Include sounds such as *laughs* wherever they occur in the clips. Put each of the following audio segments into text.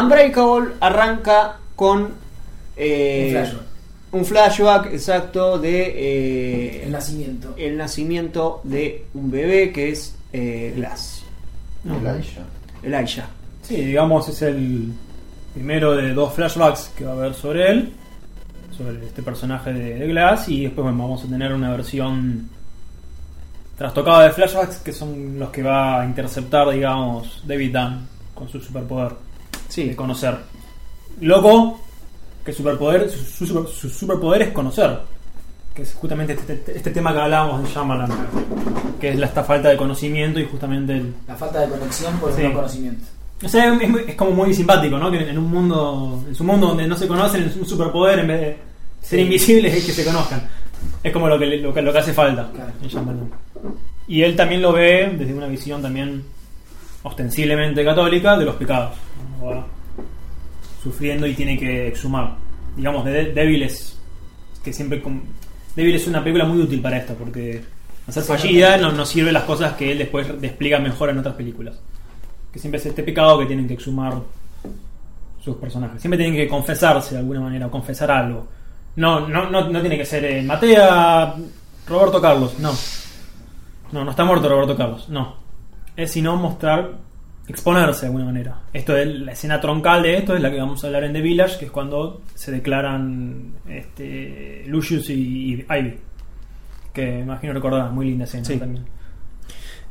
Unbreakable arranca con eh, Un flashback. un flashback exacto de eh, El nacimiento. el nacimiento de un bebé que es eh, Glass, Elijah. Elijah. Sí, digamos, es el primero de dos flashbacks que va a haber sobre él, sobre este personaje de, de Glass, y después bueno, vamos a tener una versión trastocada de flashbacks que son los que va a interceptar, digamos, David Dunn con su superpoder Sí, de conocer. Loco, que superpoder, su, su super- su superpoder es conocer. Que es justamente este, este tema que hablábamos de Shyamalan, que es la, esta falta de conocimiento y justamente el, La falta de conexión por Sí. el no conocimiento. o sea, es, es como muy simpático, ¿no? Que en un mundo, en su mundo donde no se conocen, es un superpoder en vez de ser Sí. invisibles es que se conozcan. Es como lo que, lo que, lo que hace falta Claro. en Shyamalan. Y él también lo ve desde una visión también ostensiblemente católica de los pecados. Sufriendo y tiene que exhumar. Digamos, de de- Débil es que siempre... Débil es una película muy útil para esto, porque ser fallida no sirve las cosas que él después despliega mejor en otras películas que siempre es este pecado que tienen que exhumar sus personajes. Siempre tienen que confesarse de alguna manera, o confesar algo. No, no, no, no tiene que ser eh, Matea, Roberto Carlos, no. No, no está muerto Roberto Carlos, no. Es sino mostrar, exponerse de alguna manera. Esto es la escena troncal de esto, es la que vamos a hablar en The Village, que es cuando se declaran este, Lucius y, y Ivy. Que imagino recordar, muy linda escena Sí. también.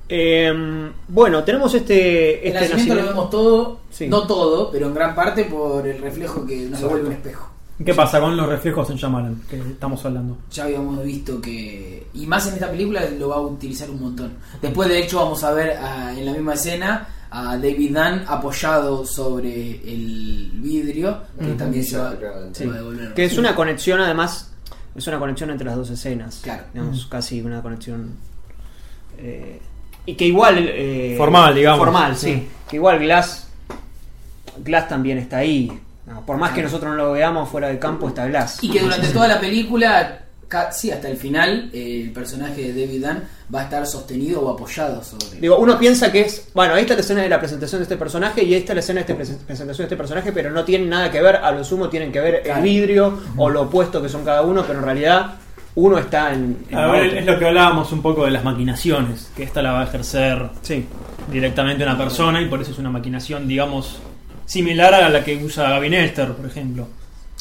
Eh, bueno, tenemos este, El este nacimiento lo vemos todo, Sí. no todo, pero en gran parte por el reflejo que nos devuelve un espejo. ¿Qué pasa con los reflejos en Shyamalan que estamos hablando? Ya habíamos visto que. Y más en esta película lo va a utilizar un montón. Después, de hecho, vamos a ver ah, en la misma escena a David Dunn apoyado sobre el vidrio, que también se va, Claro, se Sí. va a devolver. Que es una conexión, además, es una conexión entre las dos escenas. Claro. Digamos, casi una conexión. eh, y que igual. eh, Formal, digamos. Formal, sí. Sí. Que igual Glass. Glass también está ahí. No, por más que nosotros no lo veamos fuera del campo, está Glass. Y que durante toda la película, casi hasta el final, eh, el personaje de David Dunn va a estar sostenido o apoyado sobre. Digo, uno piensa que es, bueno, esta es la escena de la presentación de este personaje y esta es la escena de la presentación de este personaje, pero no tienen nada que ver, a lo sumo tienen que ver el vidrio o lo opuesto que son cada uno, pero en realidad uno está en... en A ver, otra. es lo que hablábamos un poco de las maquinaciones, que esta la va a ejercer Sí, directamente una persona y por eso es una maquinación, digamos, similar a la que usa Gavin Esther, por ejemplo,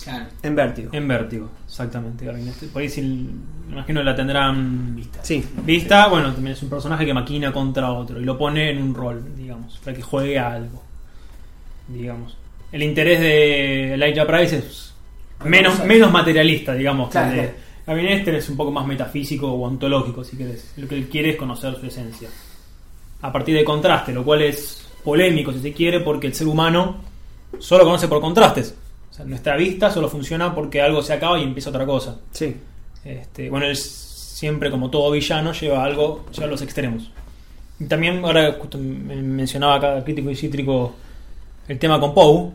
Claro. en vértigo. en Vértigo, exactamente, Gavin Esther. Por ahí si, me imagino la tendrán vista. Sí, Vista, bueno, también es un personaje que maquina contra otro y lo pone en un rol, digamos, para que juegue a algo, digamos. El interés de Elijah Price es menos, menos materialista, digamos, que el Claro, de claro. Gavin Esther es un poco más metafísico o ontológico, si querés. Lo que él quiere es conocer su esencia. A partir de contraste, lo cual es polémico, si se quiere, porque el ser humano solo conoce por contrastes. O sea, nuestra vista solo funciona porque algo se acaba y empieza otra cosa. sí. Este, bueno, él siempre, como todo villano, lleva algo, lleva a los extremos. Y también, ahora justo me- mencionaba acá Crítico y Cítrico el tema con Poe.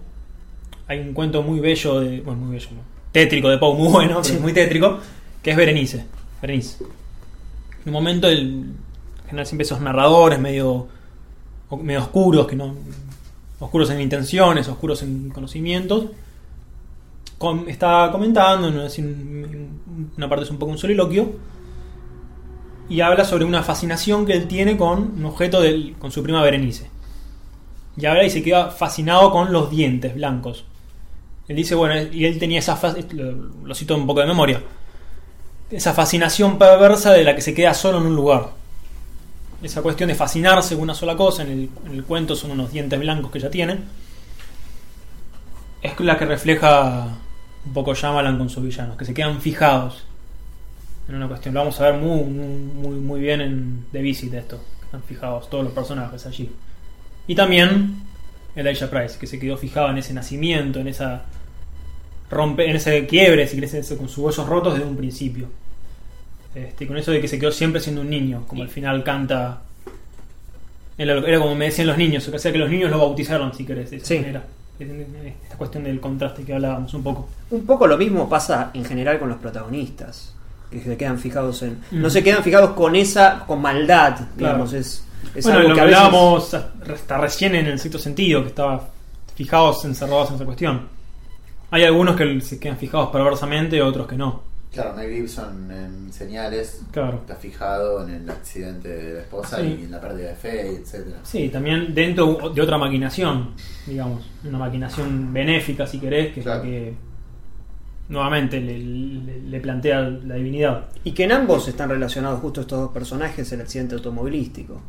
Hay un cuento muy bello, de, bueno, muy bello, ¿no? tétrico de Poe, muy bueno, Sí. muy tétrico, que es Berenice. Berenice. En un momento, el, en general siempre esos narradores medio, medio oscuros, que no oscuros en intenciones, oscuros en conocimientos, está comentando, ¿no? Un- una parte es un poco un soliloquio, y habla sobre una fascinación que él tiene con un objeto del, con su prima Berenice. Y habla y se queda fascinado con los dientes blancos. Él dice, bueno, y él tenía esa lo, lo cito un poco de memoria, esa fascinación perversa de la que se queda solo en un lugar. Esa cuestión de fascinarse con una sola cosa, en el, en el cuento son unos dientes blancos que ella tiene, es la que refleja un poco Shyamalan con sus villanos, que se quedan fijados en una cuestión. Lo vamos a ver muy, muy, muy bien en The Visit esto, están fijados todos los personajes allí. Y también Elijah Price, que se quedó fijado en ese nacimiento, en esa rompe, en ese quiebre, si querés, con sus huesos rotos desde un principio. Este, con eso de que se quedó siempre siendo un niño, como al final canta. Era, era como me decían los niños, o sea que los niños lo bautizaron, si querés, de esa Sí. manera. Esta cuestión del contraste que hablábamos un poco. Un poco lo mismo pasa en general con los protagonistas, que se quedan fijados en... No Mm. se quedan fijados con esa, con maldad, digamos, es... es bueno, algo lo que a veces- hablábamos hasta recién en el sexto sentido, que estaba fijados, encerrados en esa cuestión. Hay algunos que se quedan fijados perversamente, otros que no. Claro, Mel Gibson en señales Claro. está fijado en el accidente de la esposa Sí. y en la pérdida de fe, etcétera. Sí, también dentro de otra maquinación, digamos, una maquinación benéfica, si querés, que es la que nuevamente le, le- le plantea la divinidad. Y que en ambos están relacionados justo estos dos personajes, el accidente automovilístico.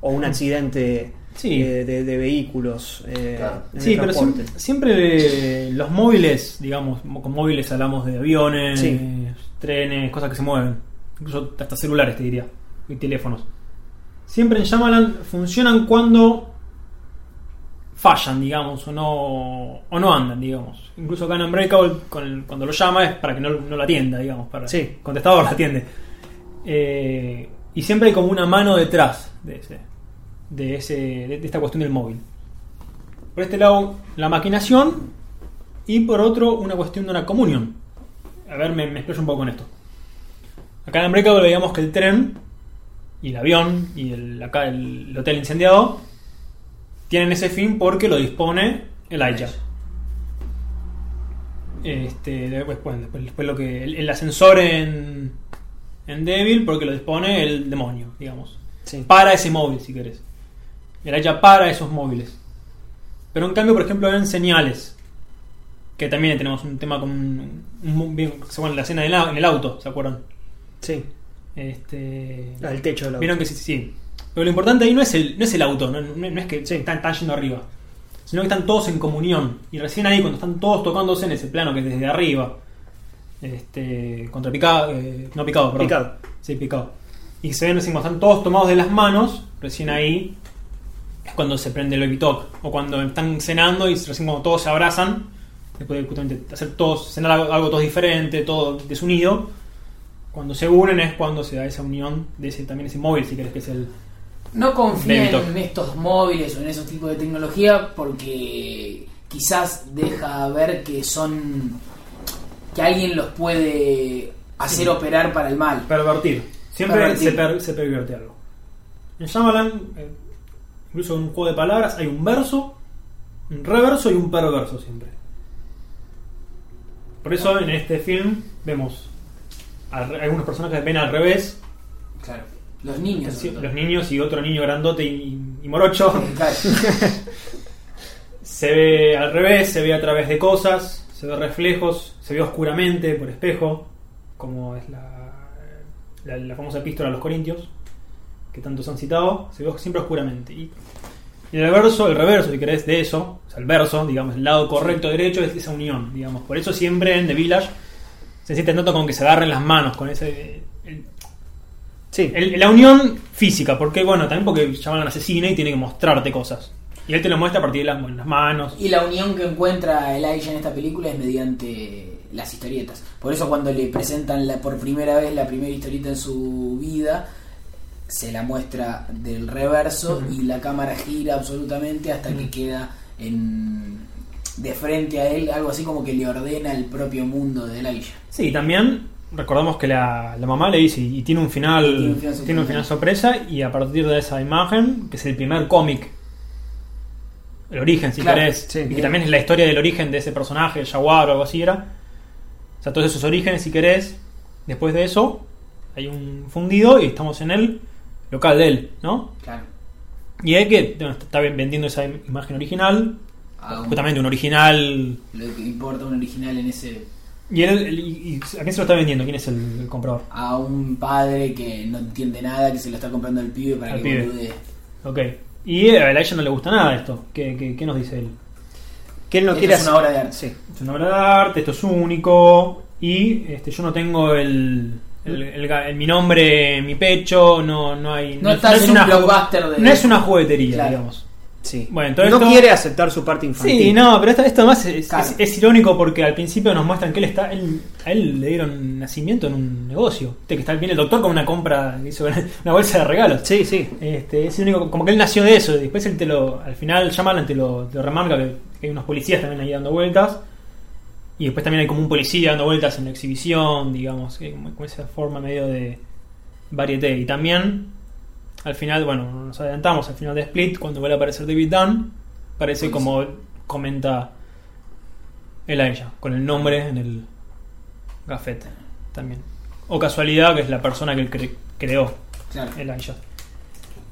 O un accidente Sí. eh, de, de vehículos eh, Claro. Sí, pero siempre, siempre, eh, los móviles, digamos, mo- con móviles hablamos de aviones, Sí. trenes, cosas que se mueven, incluso hasta celulares te diría, y teléfonos. Siempre en Shyamalan funcionan cuando fallan, digamos, o no, o no andan, digamos. Incluso acá en Unbreakable, con- cuando lo llama es para que no, no la atienda, digamos, para Sí. el contestador la atiende. Eh, y siempre hay como una mano detrás de ese, de ese, de, esta cuestión del móvil. Por este lado, la maquinación y por otro, una cuestión de una comunión. A ver, me, me expreso un poco con esto. Acá en Unbreakable veíamos que el tren y el avión y el, acá el, el hotel incendiado tienen ese fin porque lo dispone el Elijah. Este, después, después, después lo que el, el ascensor en, en Devil porque lo dispone el demonio, digamos. Sí. Para ese móvil, si querés. El Elijah para esos móviles. Pero en cambio, por ejemplo, en señales. Que también tenemos un tema con un, un- acuerdan, la escena en el auto, ¿se acuerdan? Sí, Este, la del techo del auto. Vieron que sí, sí. Pero lo importante ahí no es el, no es el auto, no, no- es que Sí. están, están yendo arriba, sino que están todos en comunión. Y recién ahí, cuando están todos tocándose en ese plano que es desde arriba, este, contra picado, eh, no picado, perdón. Picado. Sí, picado. Y se ven recién cuando están todos tomados de las manos, recién ahí cuando se prende el baby talk. O cuando están cenando y recién cuando todos se abrazan, después de justamente hacer todos, cenar algo, algo todos diferente, todo desunido. Cuando se unen es cuando se da esa unión de ese también ese móvil, si querés que es el. No confíen en estos móviles o en esos tipos de tecnología porque quizás deja ver que son que alguien los puede hacer Sí. operar para el mal. Pervertir. Siempre Pervertir. Se, per- se pervierte algo. En Shyamalan, eh, incluso en un juego de palabras, hay un verso, un reverso y un perverso siempre. Por eso en este film vemos re- algunos personajes ven al revés, Claro. Los niños. los niños y otro niño grandote y, y morocho. *laughs* Claro. Se ve al revés, se ve a través de cosas, se ve reflejos, se ve oscuramente por espejo, como es la, la, la famosa epístola a los Corintios, que tantos han citado, se ve siempre oscuramente. Y, y el verso, el reverso, si querés, de eso, o sea, el verso, digamos, el lado correcto derecho es esa unión, digamos. Por eso siempre en The Village se siente tanto con que se agarren las manos, con ese... el- Sí, el- la unión física, porque bueno, también porque llaman al asesino y tiene que mostrarte cosas. Y él te lo muestra a partir de las, las manos. Y la unión que encuentra Elijah en esta película es mediante las historietas. Por eso cuando le presentan la, por primera vez la primera historieta en su vida, se la muestra del reverso y la cámara gira absolutamente hasta que queda en, de frente a él, algo así como que le ordena el propio mundo de Elijah. Sí, también recordamos que la, la mamá le dice y tiene un final Tiene un final tiene un final sorpresa y a partir de esa imagen, que es el primer cómic, el origen si Claro, querés, sí. y que también es la historia del origen de ese personaje, el jaguar o algo así era. O sea, todos esos orígenes si querés. Después de eso, hay un fundido y estamos en el local de él, ¿no? Claro. Y es que bueno, está vendiendo esa im- imagen original, A un- justamente un original. lo que importa un original en ese ¿Y, él, él- y- y a quién se lo está vendiendo? ¿Quién es el, el comprador? a un padre que no entiende nada, que se lo está comprando al pibe para Al que pibe. boludee. Ok. Y a Elijah no le gusta nada esto. ¿Qué, qué, qué nos dice él? que él no Esto quiere es una hacer- obra de arte. Sí. Es una obra de arte, esto es único. Y este, yo no tengo el, el- el el- mi nombre en mi pecho. No, no hay. No estás en un blockbuster de- No es una juguetería, Claro. digamos. Sí. Bueno, entonces no esto- quiere aceptar su parte infantil. Sí, no, pero esto, esto además es, Claro. es- es irónico porque al principio nos muestran que él está. Él, a él le dieron nacimiento en un negocio. Viste que está viene el doctor con una compra, hizo una bolsa de regalos. Sí, sí. Este, es el único, como que él nació de eso. Después él te lo, al final Shyamalan te lo, te lo remarca que, que hay unos policías también ahí dando vueltas. Y después también hay como un policía dando vueltas en la exhibición, digamos, como, como esa forma medio de varieté. Y también, al final, bueno, nos adelantamos al final de Split, cuando vuelve a aparecer David Dunn, parece como comenta él a ella, con el nombre en el gafete también. O casualidad que es la persona que él cre- creó, Claro. Elijah.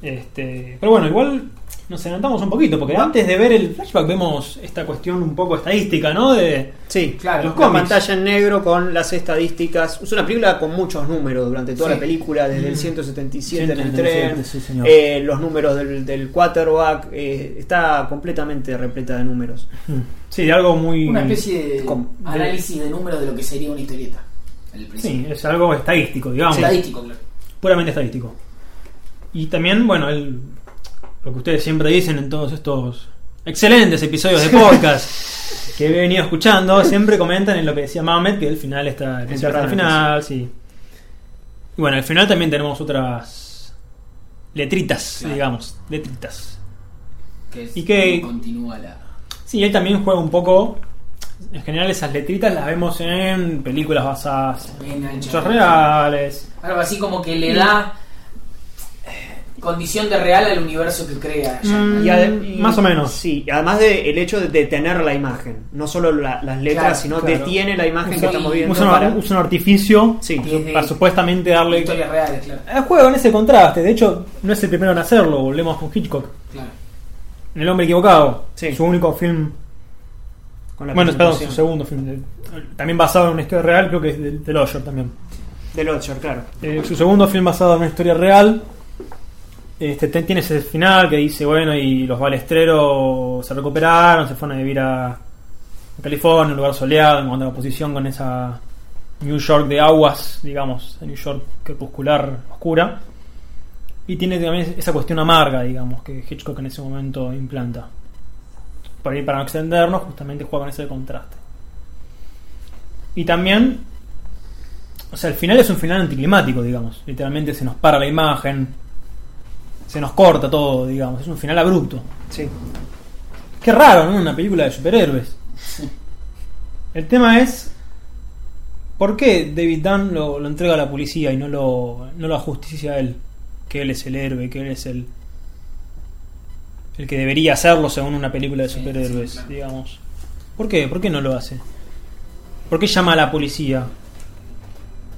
Este, pero bueno, igual nos adelantamos un poquito, porque antes de ver el flashback vemos esta cuestión un poco estadística, ¿no? De, Sí, Claro, los cómics. pantalla en negro con las estadísticas. Es una película con muchos números durante toda Sí. la película, desde Mm. el 177 en el 177, tren, sí, señor. eh, los números del, del quarterback, eh, está completamente repleta de números. sí, de algo muy... Una especie de Com- análisis de números de lo que sería una historieta. Sí, es algo estadístico, digamos. Estadístico, claro. puramente estadístico. Y también, bueno, el, lo que ustedes siempre dicen en todos estos excelentes episodios de podcast *laughs* que he venido escuchando, siempre comentan en lo que decía Mamet, que el final está el el final, sí. Y bueno, al final también tenemos otras letritas, Claro. digamos, letritas. Que es Y que- como continúa la. Sí, él también juega un poco. En general, esas letritas las vemos en películas basadas en hechos reales. Algo así como que le da condición de real al universo que crea. Mm, Y ade- y- más o menos. Sí, y además de el hecho de detener la imagen, no solo la- las letras, Claro, sino claro. detiene la imagen que estamos viendo Usa, para... un, usa un artificio Sí. Para supuestamente darle. Historias reales, claro. Eh, juega con ese contraste. De hecho, no es el primero en hacerlo. Volvemos con Hitchcock. claro. En El hombre equivocado. Sí. Su único film. con la Bueno, perdón, su segundo film. de- también basado en una historia real, creo que es de, de Lodger también. Del Lodger, claro. Eh, su segundo film basado en una historia real. Este, te- tiene ese final que dice, bueno, y los balestreros se recuperaron, se fueron a vivir a, a California, un lugar soleado, en cuanto a la posición con esa New York de aguas, digamos, New York crepuscular oscura. Y tiene también esa cuestión amarga, digamos, que Hitchcock en ese momento implanta. Por ahí, para no extendernos, justamente juega con ese contraste. Y también o sea, el final es un final anticlimático, digamos. Literalmente se nos para la imagen, se nos corta todo, digamos. Es un final abrupto. Sí. Qué raro, ¿no? Una película de superhéroes. El tema es. ¿Por qué David Dunn lo, lo entrega a la policía y no lo, no lo ajusticia a él? Que él es el héroe, que él es el. El que debería hacerlo según una película de Sí, superhéroes, sí, claro. digamos. ¿Por qué? ¿Por qué no lo hace? ¿Por qué llama a la policía?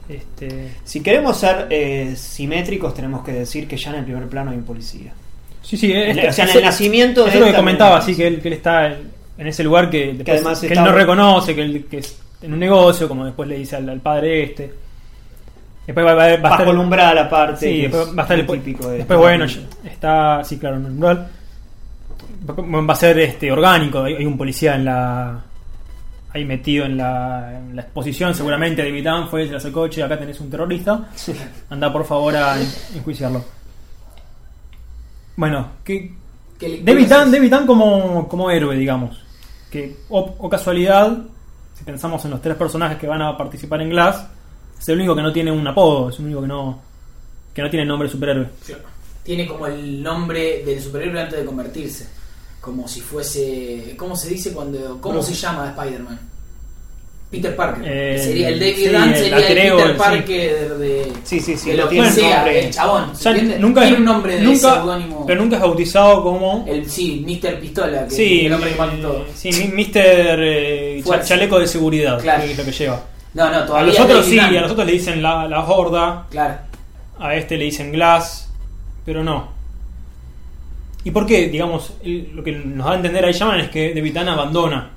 Este. Si queremos ser eh, simétricos, tenemos que decir que ya en el primer plano hay un policía. Sí, sí, En- este- o sea, en el nacimiento de Eso es lo que comentaba, así que él, que él está en, ese lugar que, después- además que él no reconoce, que, él, que es en un negocio, como después le dice al, al padre este. Después va, va- va a estar el umbral aparte. Sí, que después es va a estar el típico de Después, bueno, está, sí, claro, en el umbral. Va a ser este orgánico, hay, hay un policía en la. Ahí metido en la, en la exposición, seguramente David Dunn fue, se "Che, acá tenés un terrorista. Anda por favor a en- enjuiciarlo. Bueno, ¿qué, ¿Qué lectura David Dunn como, como héroe, digamos. Que, o, o casualidad, si pensamos en los tres personajes que van a participar en Glass, es el único que no tiene un apodo, es el único que no, que no tiene nombre de superhéroe. Tiene como el nombre del superhéroe antes de convertirse. Como si fuese. ¿Cómo se dice cuando.? ¿Cómo Bruce. se llama Spider-Man? Peter Parker. Eh, sería el David sí, Dunn, el sería el atreo, Peter sí. Parker de. Sí, sí, sí. de lo que sea, nombre. el chabón. Nunca, Tiene un nombre de nunca, seudónimo. pero nunca es bautizado como. El, sí, Mr. Pistola, que sí, el hombre que todo. sí, Mr. eh, chaleco de seguridad, Claro. que es lo que lleva. No, no, A todavía. los otros sí, a los otros le dicen la, la horda, Claro. a este le dicen Glass, pero no. ¿Y por qué? Digamos, el- lo que nos da a entender ahí llaman es que Dunn abandona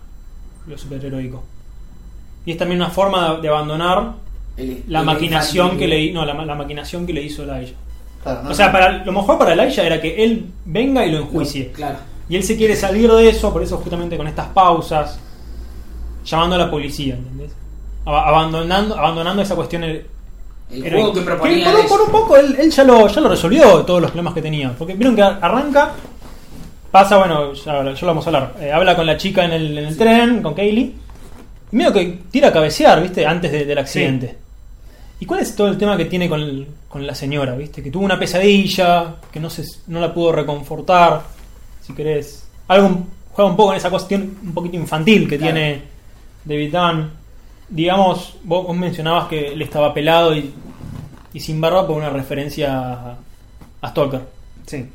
lo superheroico. Y es también una forma de, de abandonar El- la el maquinación que le no, la, la maquinación que le hizo Elijah. Claro, no, o sea, no. para lo mejor para Elijah era que él venga y lo enjuicie. Claro. Y él se quiere salir de eso, por eso justamente con estas pausas, llamando a la policía, ¿entendés? Ab- Abandonando, abandonando esa cuestión. El- juego que proponía. por, un- por poco él, él ya, lo, ya lo resolvió todos los problemas que tenía. Porque vieron que arranca, pasa, bueno, ya, ya lo vamos a hablar. eh, habla con la chica en el, en el tren, con Kaylee. Y medio que tira a cabecear, ¿viste? Antes de- del accidente. ¿Y cuál es todo el tema que tiene con, el- con la señora, ¿viste? Que tuvo una pesadilla, que no, se, no la pudo reconfortar, si querés. Algo juega un poco en esa cuestión un poquito infantil que Claro. tiene David Dunn. Digamos, vos, vos mencionabas que él estaba pelado y, y sin barba por una referencia a, a Stalker. Sí.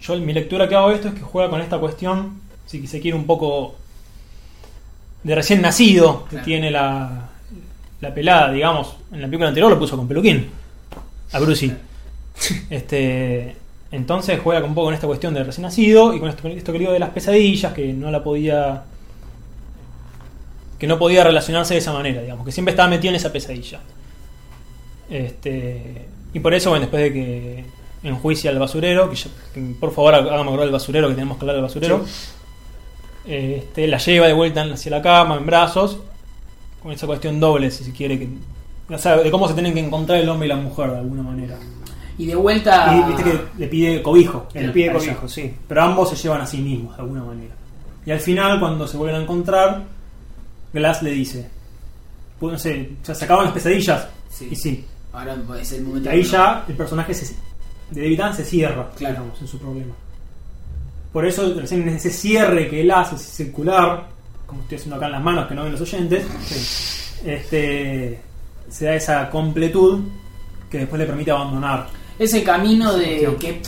Yo mi lectura que hago de esto es que juega con esta cuestión si se quiere, un poco de recién nacido que Claro. tiene la, la pelada, digamos. En la película anterior lo puso con peluquín. A Brucey. *laughs* Este, entonces juega un poco con esta cuestión de recién nacido y con esto, esto que digo de las pesadillas, que no la podía. Que no podía relacionarse de esa manera, digamos, que siempre estaba metido en esa pesadilla. Este, y por eso, bueno, después de que enjuicia al basurero, que, ya- que por favor hágame acordar del basurero, que tenemos que hablar del basurero, este, la lleva de vuelta hacia la cama, en brazos, con esa cuestión doble, si se quiere, que, o sea, de cómo se tienen que encontrar el hombre y la mujer de alguna manera. Y de vuelta. Y viste que le pide cobijo. El con ella. hijo, sí. Pero ambos se llevan a sí mismos de alguna manera. Y al final, cuando se vuelven a encontrar, Glass le dice: pues, no sé, ya se acaban las pesadillas. Sí. Y sí. Ahora es el momento. Y ahí ya el personaje se- de David Dunn se cierra, Claro. digamos, en su problema. Por eso, recién en ese cierre que él hace circular, como estoy haciendo acá en las manos que no ven los oyentes, este, se da esa completud que después le permite abandonar. Ese camino de Cuestión. que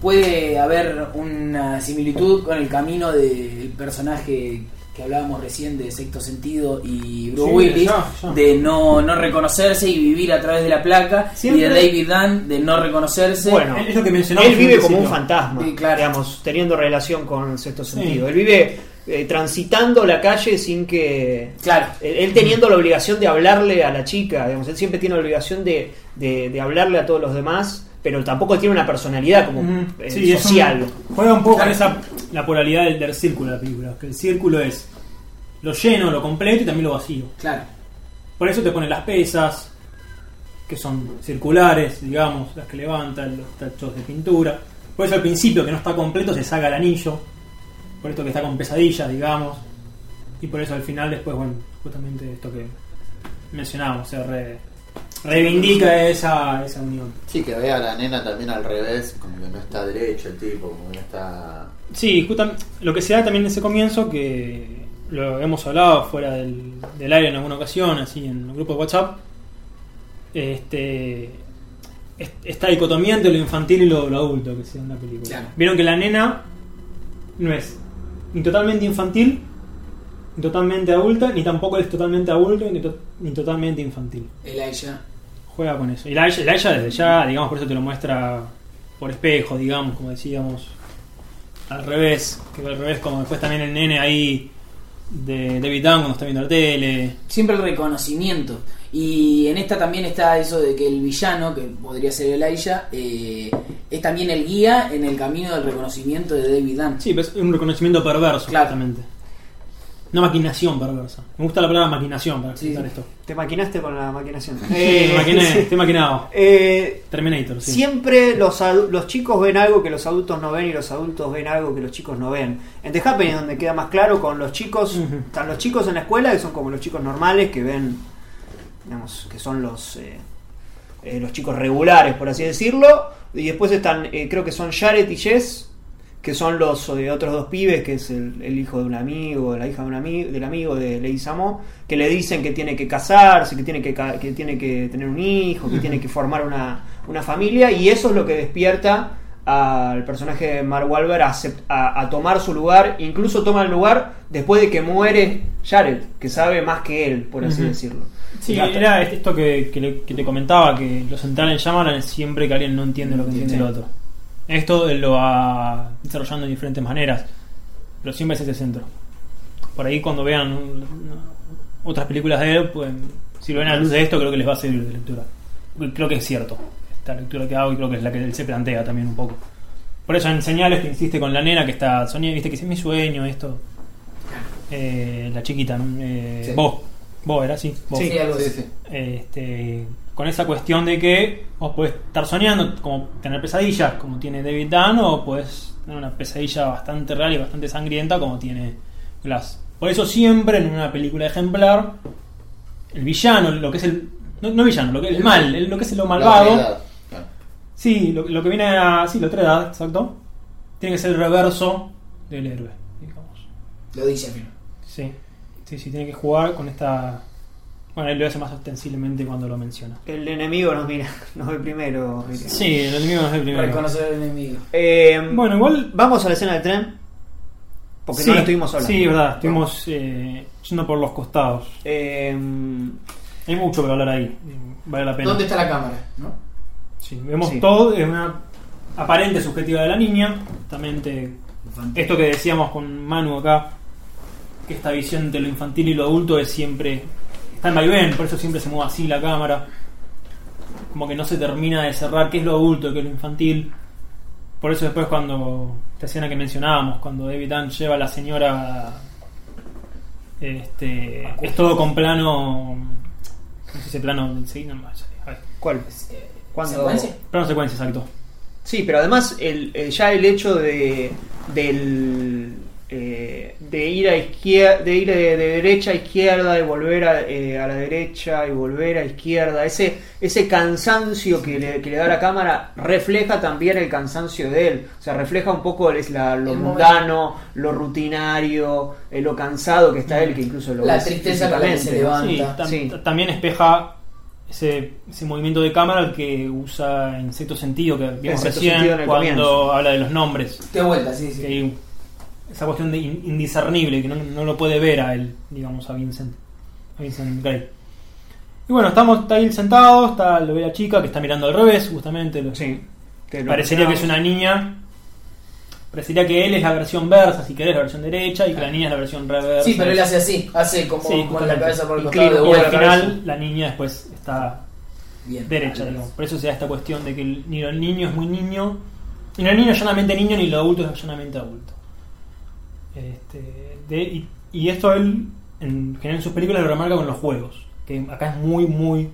puede haber una similitud con el camino del personaje que hablábamos recién de Sexto Sentido y Bruce Sí, Willis, ya, ya. de no, no reconocerse y vivir a través de la placa, Siempre- y de David Dunn de no reconocerse. Bueno, Es lo que mencionamos él vive como un fantasma, Sí, claro. digamos, teniendo relación con el sexto Sí. sentido. Él vive eh, transitando la calle sin que... claro, Él, él teniendo la obligación de hablarle a la chica, digamos, él siempre tiene la obligación de, de- de hablarle a todos los demás, pero tampoco tiene una personalidad como eh, Sí, es un- social. juega un poco Claro. con esa la polaridad del, del círculo de la película. Que el círculo es lo lleno, lo completo y también lo vacío. claro. Por eso te ponen las pesas, que son circulares, digamos, las que levantan, los tachos de pintura. Por eso al principio, que no está completo, se saca el anillo. Por esto que está con pesadillas, digamos. Y por eso al final, después, bueno, justamente esto que mencionábamos, se re- reivindica esa, esa unión. Sí, que ve a la nena también al revés, como que no está derecho el tipo, como que no está. Sí, justamente lo que se da también en ese comienzo, que lo hemos hablado fuera del, del aire en alguna ocasión, así en el grupo de WhatsApp, este, es- esta dicotomía entre lo infantil y lo, lo adulto que se da en la película. Claro. Vieron que la nena no es ni totalmente infantil, ni totalmente adulta, ni tampoco es totalmente adulto, ni, to- ni totalmente infantil. Elijah. Juega con eso. Y la ella, la ella desde ya, digamos, por eso te lo muestra por espejo, digamos, como decíamos. Al revés, que al revés, como después también el nene ahí de David Dunn cuando está viendo la tele. siempre el reconocimiento. Y en esta también está eso de que el villano, que podría ser Elijah, eh, es también el guía en el camino del reconocimiento de David Dunn. Sí, pero es un reconocimiento perverso, Claro. Una maquinación perversa. Me gusta la palabra maquinación para Sí. explicar esto. Te maquinaste con la maquinación. Sí, me maquiné, sí. estoy maquinado. Eh, Terminator, sí. Siempre los, los chicos ven algo que los adultos no ven y los adultos ven algo que los chicos no ven. En The Happening es donde queda más claro con los chicos, están los chicos en la escuela que son como los chicos normales que ven, digamos, que son los eh, eh, los chicos regulares, por así decirlo. Y después están, eh, creo que son Jared y Jess, que son los eh, otros dos pibes, que es el, el hijo de un amigo, la hija de un amigo, del amigo de Lady Samo, que le dicen que tiene que casarse, que tiene que, ca- que tiene que tener un hijo, que tiene que formar una, una familia, y eso es lo que despierta al personaje de Mark Wahlberg a, acep- a- a tomar su lugar, incluso toma el lugar después de que muere Jared, que sabe más que él, por así decirlo. Sí, era esto que, que le- que te comentaba, que lo central en Shyamalan es siempre que alguien no entiende lo que entiende Sí. el otro. Esto lo va desarrollando de diferentes maneras, pero siempre es ese centro. Por ahí cuando vean otras películas de él, pues, si lo ven a la luz de esto, creo que les va a servir de lectura. Creo que es cierto, esta lectura que hago y creo que es la que él se plantea también un poco. Por eso en señales que insiste con la nena que está soñando, viste que es mi sueño, esto. Eh, la chiquita, ¿no? Eh, Sí. vos, vos era así. Vos. Sí, algo Sí, así. sí. Este, con esa cuestión de que vos podés estar soñando, como tener pesadillas, como tiene David Dunn, o podés tener una pesadilla bastante real y bastante sangrienta, como tiene Glass. Por eso siempre en una película ejemplar, el villano, lo que es el... No, no villano, lo que es el mal, el- lo que es lo malvado. Sí, lo, lo que viene a... Sí, la otra edad, exacto. Tiene que ser el reverso del héroe, digamos. Lo dice al final. Sí, sí, sí, tiene que jugar con esta... Bueno, él lo hace más ostensiblemente cuando lo menciona. El enemigo nos mira, *laughs* nos ve primero. Ricky. Sí, el enemigo no es el primero. Reconocer al enemigo. Eh, Bueno, igual Vamos a la escena del tren. Porque Sí, no lo estuvimos hablando. Sí, verdad, estuvimos eh, yendo por los costados. Eh, Hay mucho que hablar ahí, vale la pena. ¿Dónde está la cámara? ¿No? Sí, vemos Sí. todo, es una aparente subjetiva de la niña, justamente esto que decíamos con Manu acá, que esta visión entre lo infantil y lo adulto es siempre, está en vaivén, por eso siempre se mueve así la cámara, como que no se termina de cerrar qué es lo adulto, qué es lo infantil. Por eso después cuando, esta escena que mencionábamos, cuando David Dunn lleva a la señora, este, es todo con plano, no sé si plano del sí, no ¿Cuál? Eh, ¿Cuándo? ¿Secuencia? plano secuencia, exacto. Sí, pero además el, el- ya el hecho de del eh, de ir a izquierda, de ir de, de derecha a izquierda y volver a, eh, a la derecha y volver a izquierda, ese ese cansancio que le, que le da la cámara refleja también el cansancio de él, o sea, refleja un poco es la- lo El mundano, lo rutinario, eh, lo cansado que está él, que incluso lo La tristeza que se levanta. Sí, tam- Sí. t- también espeja ese, ese movimiento de cámara que usa en sexto sentido, que vimos recién cuando comienzo. habla de los nombres. De vuelta, sí, Que sí. Esa cuestión de in- indiscernible, que no, no lo puede ver a él, digamos, a Vincent, a Vincent Gray. Y bueno, estamos está ahí sentado, está, lo ve la chica que está mirando al revés, justamente. lo- Sí. que lo Parecería que es una niña. Parecería que él es la versión versa, si querés, la versión derecha, y que la niña es la versión reversa. Sí, pero él hace así, hace como Sí, con la cabeza por el costado de Y al la final la niña después está Bien. derecha, digamos. Por eso se da esta cuestión de que el- ni el niño es muy niño, ni el niño es llanamente niño, ni lo adulto es llanamente adulto. Este, de- y, y esto él, en general en sus películas, lo remarca con los juegos, que acá es muy, muy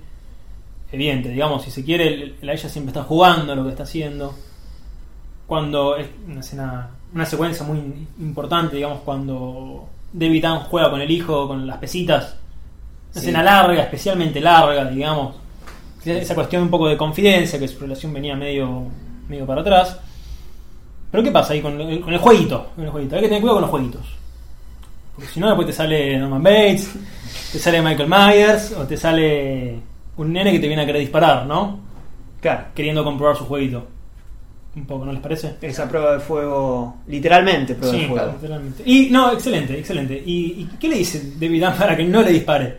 evidente. Digamos, si se quiere, el- el- ella siempre está jugando a lo que está haciendo. Cuando es una escena, una secuencia muy importante, digamos, cuando David Dunn juega con el hijo, con las pesitas. Una Sí. escena larga, especialmente larga, digamos. Esa cuestión un poco de confidencia, que su relación venía medio, medio para atrás. Pero ¿qué pasa ahí con el, con el jueguito? Con el jueguito? Hay que tener cuidado con los jueguitos. Porque si no, después te sale Norman Bates, te sale Michael Myers, o te sale un nene que te viene a querer disparar, ¿no? Claro. Queriendo comprobar su jueguito. Un poco, ¿no les parece? Esa prueba de fuego, literalmente prueba de Sí, fuego. claro, literalmente. Y no, excelente, excelente. ¿Y, y qué le dice David Dunn para que no le dispare?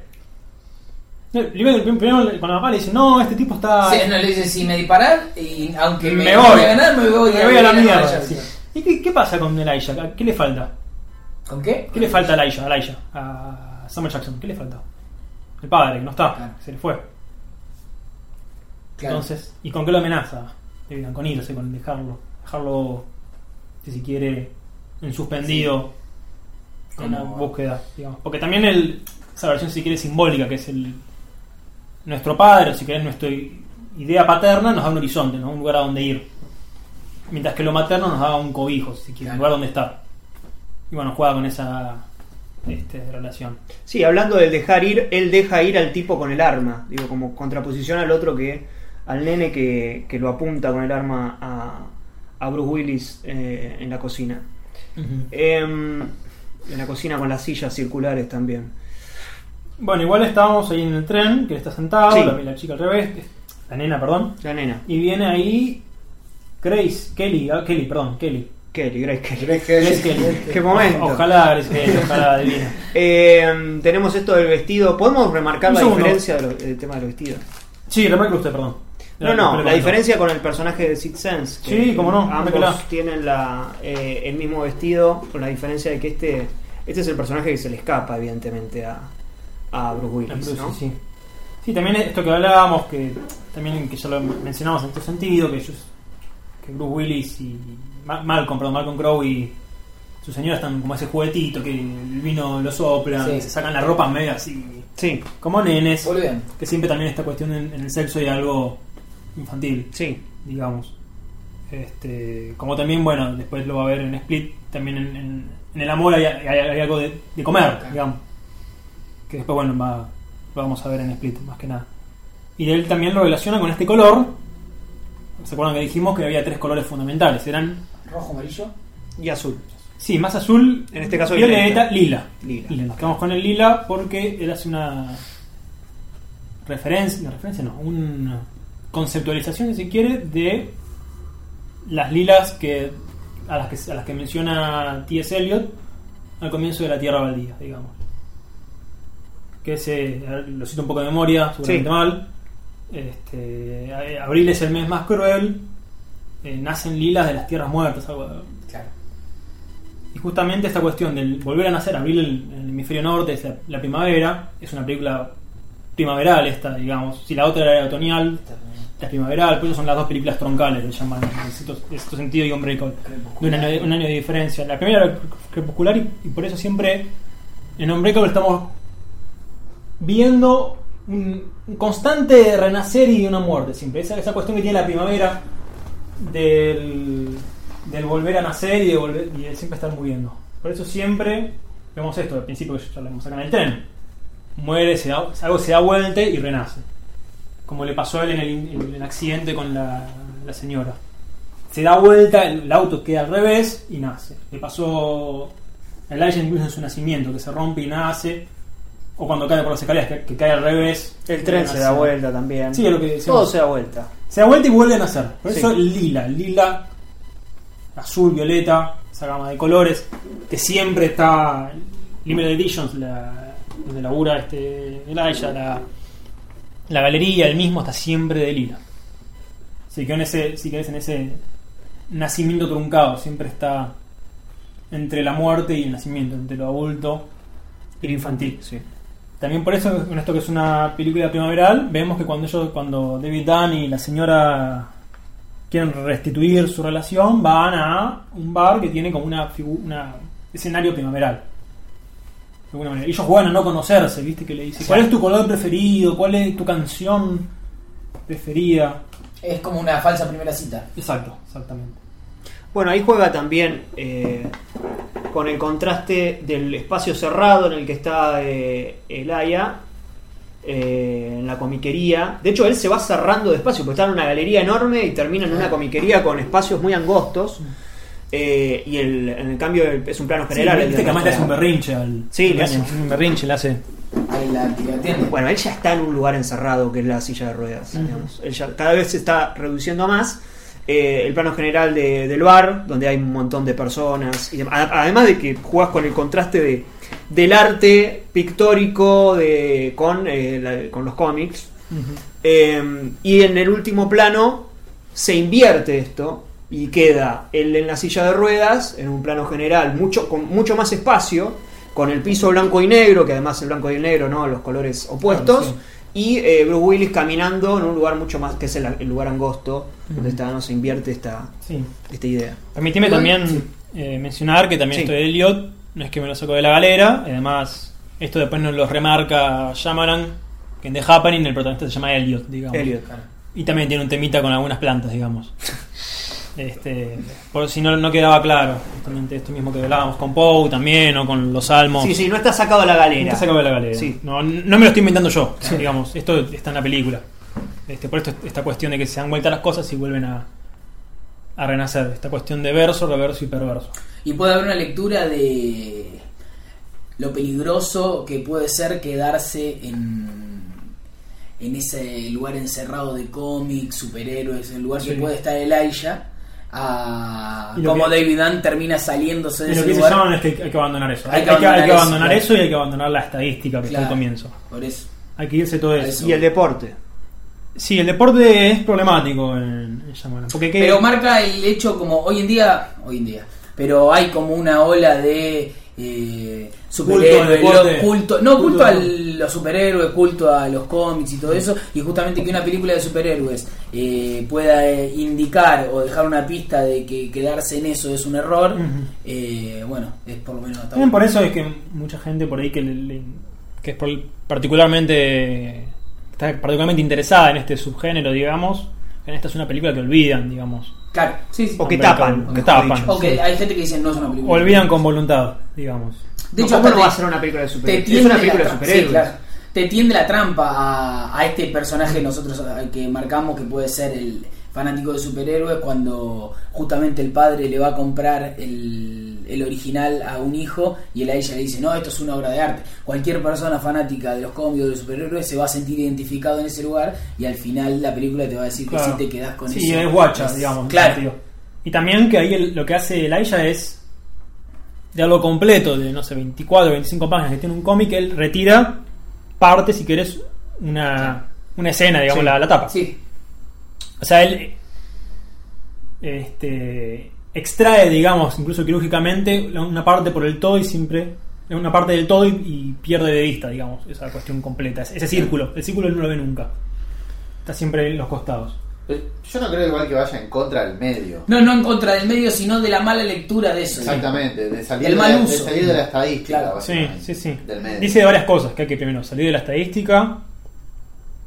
Primero, primero con la mamá le dice, no, este tipo está... Sí, no le dice si me disparan y aunque me, me voy, a ganar, me voy, me voy a la mierda. sí. ¿Y qué, qué pasa con Elijah? ¿Qué le falta? ¿Con qué? ¿Qué le falta a Elijah? A Elijah, a Samuel Jackson, ¿qué le falta? El padre, que no está, Claro. se le fue. Claro. Entonces, ¿y con qué lo amenaza? Dunn? Con irse, con dejarlo, dejarlo, si se quiere, en suspendido, con la Como- búsqueda, digamos. Porque también el, esa versión, si quiere, simbólica, que es el nuestro padre, o si querés, nuestra idea paterna, nos da un horizonte, ¿no? un lugar a donde ir. Mientras que lo materno nos da un cobijo, si quiere, un lugar donde estar. Y bueno, juega con esa este, relación. Sí, hablando del dejar ir, él deja ir al tipo con el arma, digo, como contraposición al otro que, al nene que, que lo apunta con el arma a, a Bruce Willis eh, en la cocina. Em, en la cocina con las sillas circulares también. Bueno, igual estábamos ahí en el tren, que él está sentado, Sí. la, la chica al revés, la nena, perdón, La nena, y viene ahí Grace, Kelly, ah, Kelly, perdón, Kelly. Kelly, Grace Kelly. Grace Kelly. Qué momento. Ojalá Grace Kelly, ojalá adivina. *laughs* Em, tenemos esto del vestido. ¿Podemos remarcar Un la segundo. diferencia del, del tema del vestido? Sí, remarque usted, perdón. No, no, la diferencia con el personaje de Sixth Sense. que Sí, cómo no, Ambos tienen la, eh, el mismo vestido, con la diferencia de que este, este es el personaje que se le escapa, evidentemente, a, a Bruce Willis. Bruce, ¿no? sí. Sí, también esto que hablábamos, que también que ya lo mencionamos en este sentido, que ellos, que Bruce Willis y Ma- Malcolm, perdón, Malcolm Crowe y su señora están como ese juguetito que el vino lo soplan, Sí. se sacan la ropa medio así, Sí, como nenes, Muy bien. que siempre también esta cuestión en, en el sexo y algo infantil, sí. digamos. Este, como también, bueno, después lo va a ver en Split, también en, en- en el amor hay, hay- hay algo de, de comer, digamos. Que después, bueno, va, lo vamos a ver en Split, más que nada. Y él también lo relaciona con este color. ¿Se acuerdan que dijimos que había tres colores fundamentales? Eran, Rojo, amarillo. Y azul. sí, más azul, En este caso, violeta, violeta. lila. Lila. Nos quedamos con el lila porque él hace una referencia, una referencia no, una conceptualización, si quiere, de las lilas que a las que, a las que menciona T.S. Eliot al comienzo de la Tierra Baldía, digamos. Que se, lo cito un poco de memoria, seguramente Sí. mal. Este, eh, abril es el mes más cruel. eh, nacen lilas de las tierras muertas, algo, Claro. y justamente esta cuestión del volver a nacer, abril en el hemisferio norte es la, la primavera, es una película primaveral esta, digamos. Si la otra era otoñal, la primaveral, por eso son las dos películas troncales, le llaman en cierto, en cierto sentido y Unbreakable. De un año, un año de diferencia. La primera era crepuscular y, y por eso siempre en Unbreakable estamos viendo un, constante renacer y una muerte siempre. Esa, esa cuestión que tiene la primavera del, del volver a nacer y de, siempre estar muriendo. Por eso siempre vemos esto, al principio que ya lo vemos acá en el tren. Muere, se da, algo se da vuelta y renace. Como le pasó a él en el, en el accidente con la, la señora. Se da vuelta, el, el auto queda al revés y nace. Le pasó a Elijah incluso en su nacimiento, que se rompe y nace. O cuando cae por las escaleras, que, que cae al revés. El tren se da vuelta también. Sí, es lo que decíamos. Todo se da vuelta. Se da vuelta y vuelve a nacer. Por Sí. eso el lila, el lila, azul, violeta, esa gama de colores, que siempre está. Limited Editions, la, donde labura este Elijah, la, la galería, el mismo, está siempre de lila. Si que en ese, si querés, en ese nacimiento truncado, siempre está entre la muerte y el nacimiento, entre lo adulto y lo infantil. Sí. También por eso, en esto que es una película primaveral, vemos que cuando ellos, cuando David Dunn y la señora quieren restituir su relación, van a un bar que tiene como una, una escenario primaveral. De alguna manera. Ellos juegan a no conocerse, ¿viste? Que le dice, ¿cuál es tu color preferido? ¿Cuál es tu canción preferida? Es como una falsa primera cita. Exacto, exactamente. Bueno, ahí juega también eh, con el contraste del espacio cerrado en el que está eh, Elaya, eh, en la comiquería. De hecho, él se va cerrando despacio, porque está en una galería enorme y termina en una comiquería con espacios muy angostos. Eh, y el, en el cambio es un plano general. Sí, el de que además le hace un berrinche al. Sí, le hace- un berrinche, le hace. La. Bueno, él ya está en un lugar encerrado que es la silla de ruedas. digamos. Él ya cada vez se está reduciendo más. Eh, el plano general de- del bar, donde hay un montón de personas. y además de que juegas con el contraste de, del arte pictórico de, con, eh, la- con los cómics. Eh, y en el último plano se invierte esto y queda él en la silla de ruedas, en un plano general, mucho, con mucho más espacio, con el piso blanco y negro, que además el blanco y el negro, ¿no? Los colores opuestos. Claro, Y eh, Bruce Willis caminando en un lugar mucho más, que es el, el lugar angosto, donde está, no se invierte esta, Sí. esta idea. Permitime también sí. eh, mencionar que también Sí. esto de Elliot no es que me lo saco de la galera, además esto después nos lo remarca Shyamalan, que en The Happening el protagonista se llama Elliot, digamos. Elliot. Y también tiene un temita con algunas plantas, digamos. *laughs* Este, por si no, no quedaba claro, justamente esto mismo que hablábamos con Poe también, o con los salmos. Sí, sí, no está sacado a la galera. No está sacado de la galera. Sí. No, no me lo estoy inventando yo, digamos. Esto está en la película. Este, por esto esta cuestión de que se dan vuelta las cosas y vuelven a, a renacer. Esta cuestión de verso, reverso y perverso. Y puede haber una lectura de lo peligroso que puede ser quedarse en, en ese lugar encerrado de cómics, superhéroes, el lugar que Sí. puede estar Elijah, a como que- David Dunn termina saliéndose de Y lo ese que se lugar. llaman es que hay que abandonar eso. Hay Hay, que hay que, hay abandonar que eso, abandonar eso y hay que abandonar la estadística que está Claro. al comienzo. Por eso. Hay que irse todo eso. eso. Y el deporte. Sí, el deporte es problemático en, en Shyamalan, Porque que, Pero marca el hecho como hoy en día, hoy en día, pero hay como una ola de eh, superhéroes, Culto culto, no culto, al- los superhéroes, culto a los cómics y todo eso, y justamente que una película de superhéroes eh, pueda eh, indicar o dejar una pista de que quedarse en eso es un error, eh, bueno, es por lo menos hasta También por eso es que mucha gente por ahí que, le- le- que es por- particularmente está particularmente interesada en este subgénero, digamos, en esta es una película que olvidan, digamos. Claro, sí, sí. O que tapan, O que tapan. Ok, hay gente que dice no es una película. Olvidan con voluntad, digamos. De No, hecho, ¿cómo no va a te- ser una película de superhéroes? Es tiende una la película de superhéroes. sí, claro. Te tiende la trampa a, a este personaje nosotros que marcamos que puede ser el fanático de superhéroes cuando justamente el padre le va a comprar el, el original a un hijo y él a ella le dice no esto es una obra de arte cualquier persona fanática de los cómics o de los superhéroes se va a sentir identificado en ese lugar y al final la película te va a decir que si te quedas con sí, eso es guacha, es- digamos. claro. Y también que ahí el- lo que hace Elijah es de algo completo, de no sé, 24 25 páginas que tiene un cómic, él retira parte, si querés, una, una escena, digamos, Sí. la, la tapa. Sí, O sea, él este, extrae, digamos, incluso quirúrgicamente, una parte por el todo y siempre. Una parte del todo y, y pierde de vista, digamos, esa cuestión completa. Ese, ese círculo. El círculo él no lo ve nunca. Está siempre en los costados. Pero Yo no creo igual que vaya en contra del medio. no, no en contra del medio, sino de la mala lectura de eso. Exactamente, de salir, Del de, mal la, de uso. salir de la estadística. Claro. Sí, sí, sí. Del medio. Dice de varias cosas, que hay que primero salir de la estadística,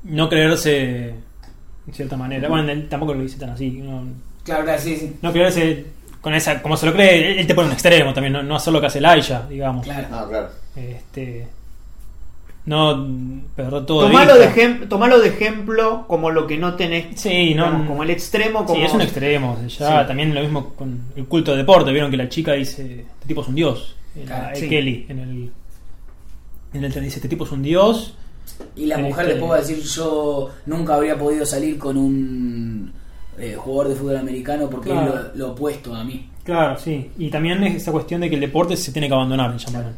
no creerse en cierta manera. Bueno, él tampoco lo dice tan así. No, Claro, claro, sí, sí. no creerse con esa, como se lo cree, él- él te pone un extremo también, no, no hacer lo que hace Laia, digamos. Claro. No, claro. Este, no perder todo. Tomalo de, ejem- tomalo de ejemplo como lo que no tenés. Sí, no- digamos, como el extremo. Como... Sí, es un extremo. Ya Sí. también lo mismo con el culto de deporte. Vieron que la chica dice: Este tipo es un dios. Claro, sí. Kelly en el. En el dice: Este tipo es un dios. Y la mujer Este- le puedo decir, yo nunca habría podido salir con un eh, jugador de fútbol americano porque Claro. es lo, lo opuesto a mí. Claro, sí. Y también es esa cuestión de que el deporte se tiene que abandonar en Shyamalan.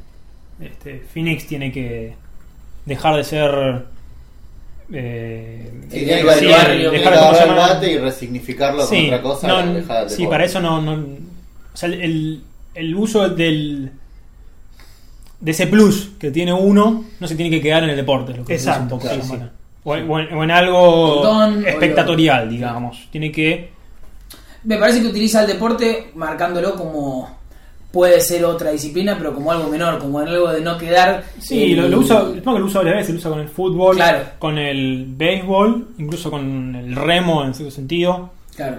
Este, Phoenix tiene que dejar de ser. Eh, Sí, Sí, el barrio, dejar de- ¿cómo se agarrar el bate y resignificarlo con Sí, otra cosa. no, el sí, para eso no, no- o sea, el, el uso del de ese plus que tiene uno no se tiene que quedar en el deporte, es lo que dice Exacto, un poco sí, Shyamalan. sí. O, en- o en, algo don, espectatorial, digamos. Tiene que Me parece que utiliza el deporte marcándolo como puede ser otra disciplina, pero como algo menor, como en algo de no quedar. Sí, el- lo, lo usa, supongo que lo usa varias veces, lo usa con el fútbol, Claro. con el béisbol, incluso con el remo en cierto sentido, Claro.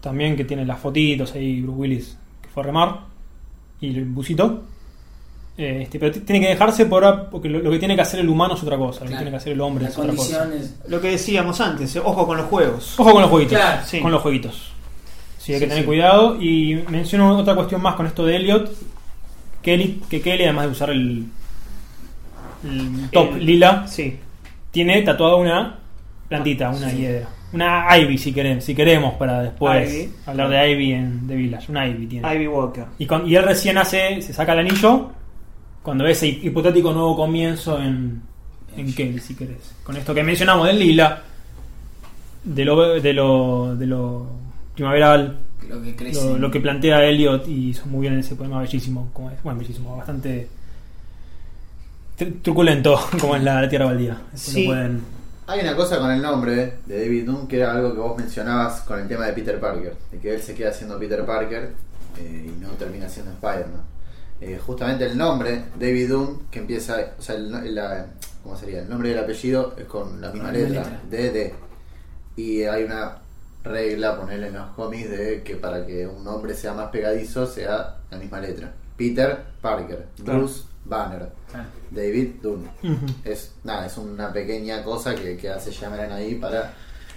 también que tiene las fotitos ahí, Bruce Willis, que fue a remar, y el busito. Eh, Este, pero tiene que dejarse por a- porque lo, lo que tiene que hacer el humano es otra cosa, lo que tiene que hacer el hombre Las es otra cosa. condiciones. Lo que decíamos antes, eh, ojo con los juegos. Ojo con los jueguitos, Claro, sí. con los jueguitos. Sí, hay que Sí, tener sí. cuidado. Y menciono otra cuestión más con esto de Elliot. Kelly, que Kelly, además de usar el, el top El- lila, Sí. tiene tatuada una plantita, una Sí. hiedra. Una Ivy, si queremos, si queremos para después Ivy. hablar de Ivy en The Village. Una Ivy tiene. Ivy Walker. Y, con- y él recién hace, se saca el anillo cuando ve ese hipotético nuevo comienzo en, en Kelly, si querés. Con esto que mencionamos del lila, de lo, de lo, de lo primaveral, Lo que crece. lo, lo que plantea Elliot y hizo muy bien en ese poema bellísimo, como es, bueno, bellísimo, bastante tr- truculento, *laughs* como es la, la Tierra Baldía. Sí. pueden- Hay una cosa con el nombre de David Dunn que era algo que vos mencionabas con el tema de Peter Parker, de que él se queda siendo Peter Parker eh, y no termina siendo Spider-Man. Eh, justamente el nombre, David Dunn, que empieza, o sea, el, la- ¿cómo sería? El nombre y el apellido es con la misma La misma letra, DD. Y hay una regla, ponerle en los cómics, de que para que un nombre sea más pegadizo sea la misma letra. Peter Parker, Claro. Bruce Banner, Claro. David Dunn es nada, es una pequeña cosa que, que hace Shyamalan ahí para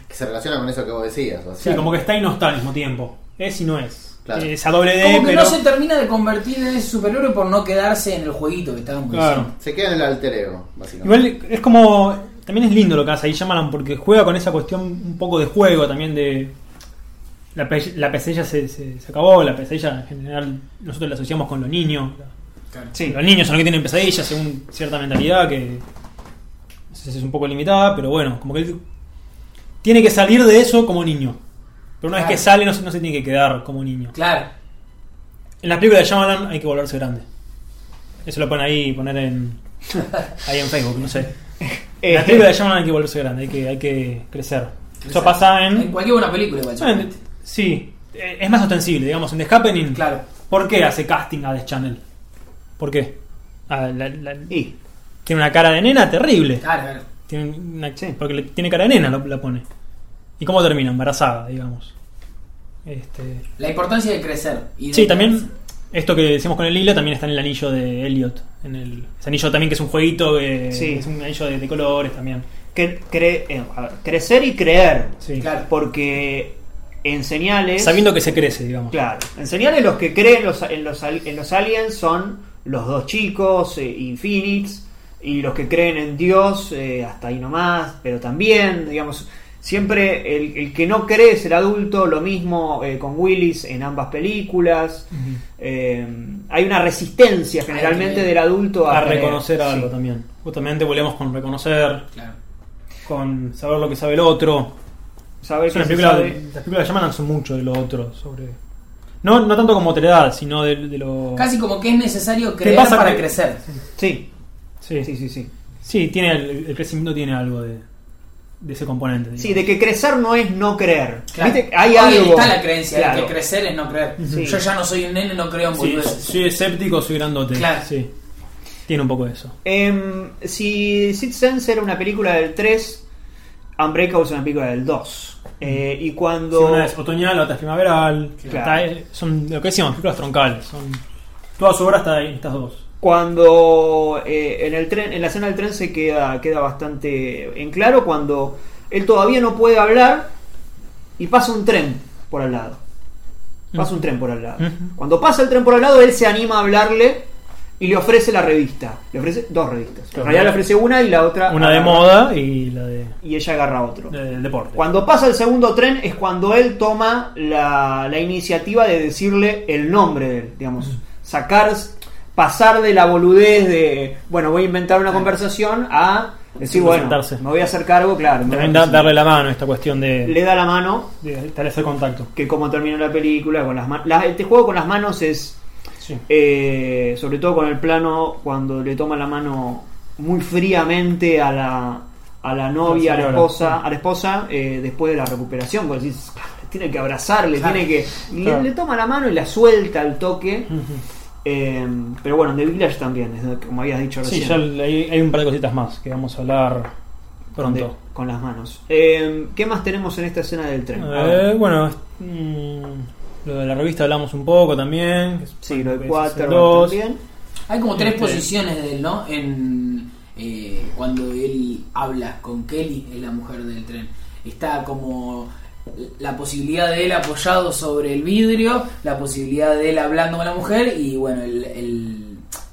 que se relaciona con eso que vos decías. o Sí, como que está y no está al mismo tiempo. Es y no es. Claro. Esa doble D, Como que pero. no se termina de convertir en ese superhéroe por no quedarse en el jueguito que estábamos Claro. diciendo. se queda en el alter ego, básicamente. Igual es como. También es lindo lo que hace ahí Shyamalan porque juega con esa cuestión un poco de juego también de. La, pe- la pesadilla se, se- se acabó, la pesadilla en general nosotros la asociamos con los niños. Sí. Los niños son los que tienen pesadillas según cierta mentalidad que no sé si es un poco limitada, pero bueno, como que él tiene que salir de eso como niño. Pero una vez que sale no, se- no se tiene que quedar como niño. Claro. En las películas de Shyamalan hay que volverse grande. Eso lo ponen ahí, poner en *laughs* ahí en Facebook, no sé. Eh, las películas de Shyamalan hay que volverse grande, hay que, hay que crecer. Eso pasa en... En cualquier buena película, igual. en- sí, eh, es más ostensible, digamos, en The Happening. Claro. ¿Por qué hace casting a The Channel? ¿Por qué? Ah, la- la- y tiene una cara de nena terrible. Claro, claro. Tiene una- Sí. Porque le- tiene cara de nena, lo- la pone. ¿Y cómo termina? Embarazada, digamos. Este, La importancia de crecer. Y de Sí, también esto que decimos con el lila también está en el anillo de Elliot. En el, ese anillo también que es un jueguito, que Sí. es un anillo de, de colores también. que cre- eh, a ver, crecer y creer. Sí. Claro. Porque en señales. Sabiendo que se crece, digamos. Claro, en señales los que creen los- en, los, en los aliens son los dos chicos eh, y Phoenix. Y los que creen en Dios, eh, hasta ahí nomás, pero también, digamos, siempre el, el que no cree es el adulto, lo mismo eh, con Willis en ambas películas. Eh, hay una resistencia generalmente del adulto a, a creer. reconocer algo Sí. también. Justamente volvemos con reconocer, Claro. con saber lo que sabe el otro. Saber Es que se película, sabe- las películas de Llaman son mucho de lo otro. sobre No, no tanto como otredad, sino de, de lo. Casi como que es necesario ¿Qué creer pasa para que- crecer. Sí, Sí, sí, sí, sí. Sí, tiene el, el crecimiento tiene algo de, de ese componente. Sí, de que crecer no es no creer. Claro. ¿Viste? Hay Hoy algo. está la creencia Claro. de que crecer es no creer. Sí. Yo ya no soy un nene, no creo en Sí, boludeces. soy escéptico, soy grandote. Claro. Sí. Tiene un poco de eso. Em, si Sixth Sense era una película del 3, Unbreakable es una película del 2. Eh, y Sí, cuando. una es otoñal, otra es primaveral. Claro. Está- eh, son lo que decíamos, películas troncales. Son, toda su obra está ahí estas dos. Cuando eh, en el tren, en la escena del tren se queda, queda bastante en claro cuando él todavía no puede hablar y pasa un tren por al lado. Pasa un tren por al lado. Cuando pasa el tren por al lado, él se anima a hablarle y le ofrece la revista. Le ofrece dos revistas. En Claro. realidad le ofrece una y la otra. Una de moda y la de, Y ella agarra otro. de- del deporte. Cuando pasa el segundo tren es cuando él toma la, la iniciativa de decirle el nombre de él, digamos, sacar, pasar de la boludez de, bueno, voy a inventar una conversación a decir, bueno, me voy a hacer cargo, claro. También da- darle la mano a esta cuestión de, Le da la mano, de establecer contacto. que como termina la película, con las manos. Este juego con las manos es, Sí. eh, sobre todo con el plano, cuando le toma la mano muy fríamente a la, a la novia, a la esposa, a la esposa eh, después de la recuperación, porque decís, "Ah, tiene que abrazarle, Claro. tiene que. Claro. le, le toma la mano y la suelta al toque. Ujú. Eh, pero bueno, en The Village también, como habías dicho Sí, recién. ya hay, hay un par de cositas más que vamos a hablar pronto. de- con las manos. Eh, ¿Qué más tenemos en esta escena del tren? Eh, bueno, mm, lo de la revista hablamos un poco también. sí, lo de dos. también. Hay como tres Este- posiciones de él, ¿no? En eh, cuando él habla con Kelly, es la mujer del tren. Está como la posibilidad de él apoyado sobre el vidrio, la posibilidad de él hablando con la mujer y bueno, el, el-